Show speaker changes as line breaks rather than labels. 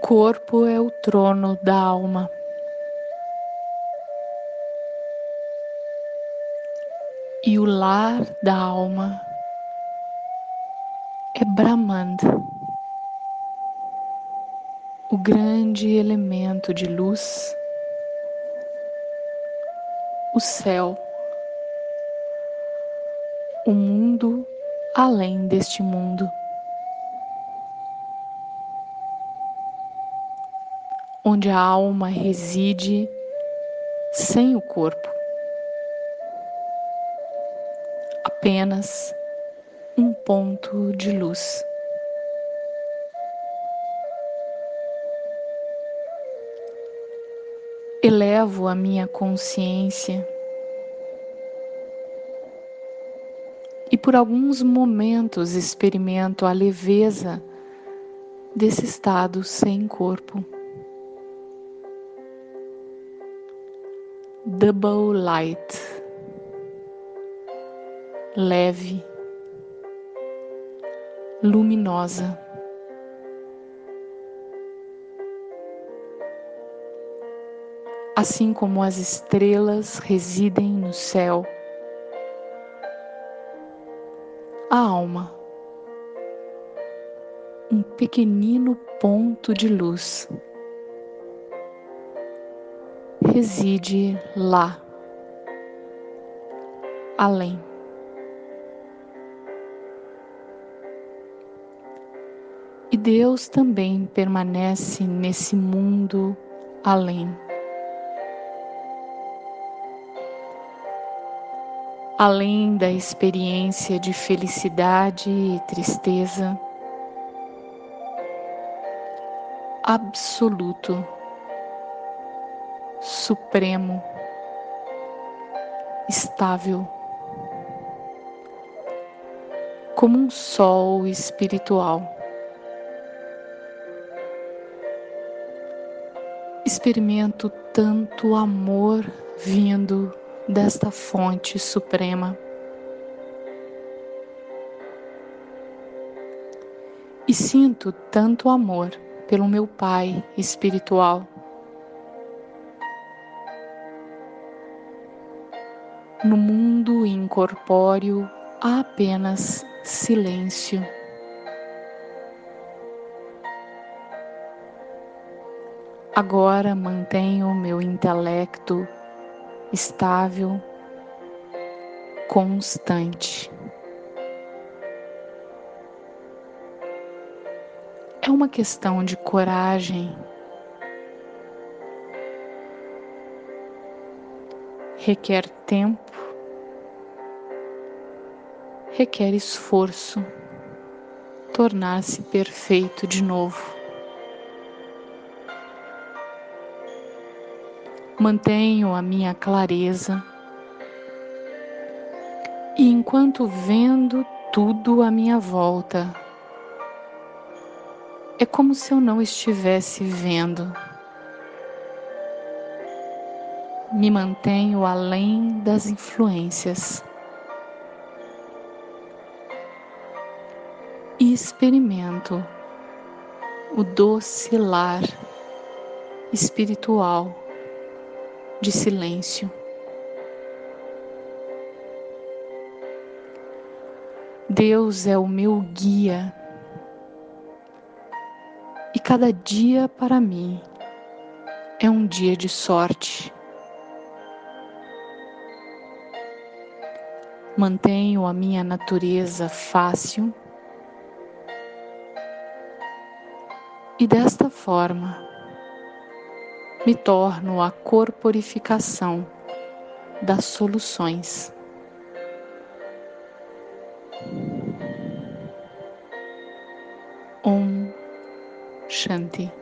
corpo é o trono da alma. E o lar da alma é Brahman, o grande elemento de luz, o céu, o mundo além deste mundo. Onde a alma reside sem o corpo, apenas um ponto de luz. Elevo a minha consciência e por alguns momentos experimento a leveza desse estado sem corpo. Double light, leve. Luminosa. Assim como as estrelas residem no céu, a alma, um pequenino ponto de luz, reside lá, além. E Deus também permanece nesse mundo além. Além da experiência de felicidade e tristeza, absoluto, supremo, estável, como um sol espiritual. experimento tanto amor vindo desta fonte suprema. E sinto tanto amor pelo meu Pai espiritual. No mundo incorpóreo há apenas silêncio. Agora mantenho meu intelecto estável, constante. É uma questão de coragem. Requer tempo, requer esforço tornar-se perfeito de novo. mantenho a minha clareza. E enquanto vendo tudo à minha volta, é como se eu não estivesse vendo. Me mantenho além das influências. E experimento o doce lar espiritual de silêncio. Deus é o meu guia e cada dia para mim é um dia de sorte. Mantenho a minha natureza fácil e desta forma me torno a corporificação das soluções. Om Shanti.